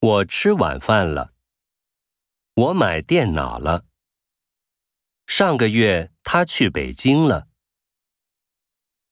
我吃晚饭了。我买电脑了。上个月他去北京了。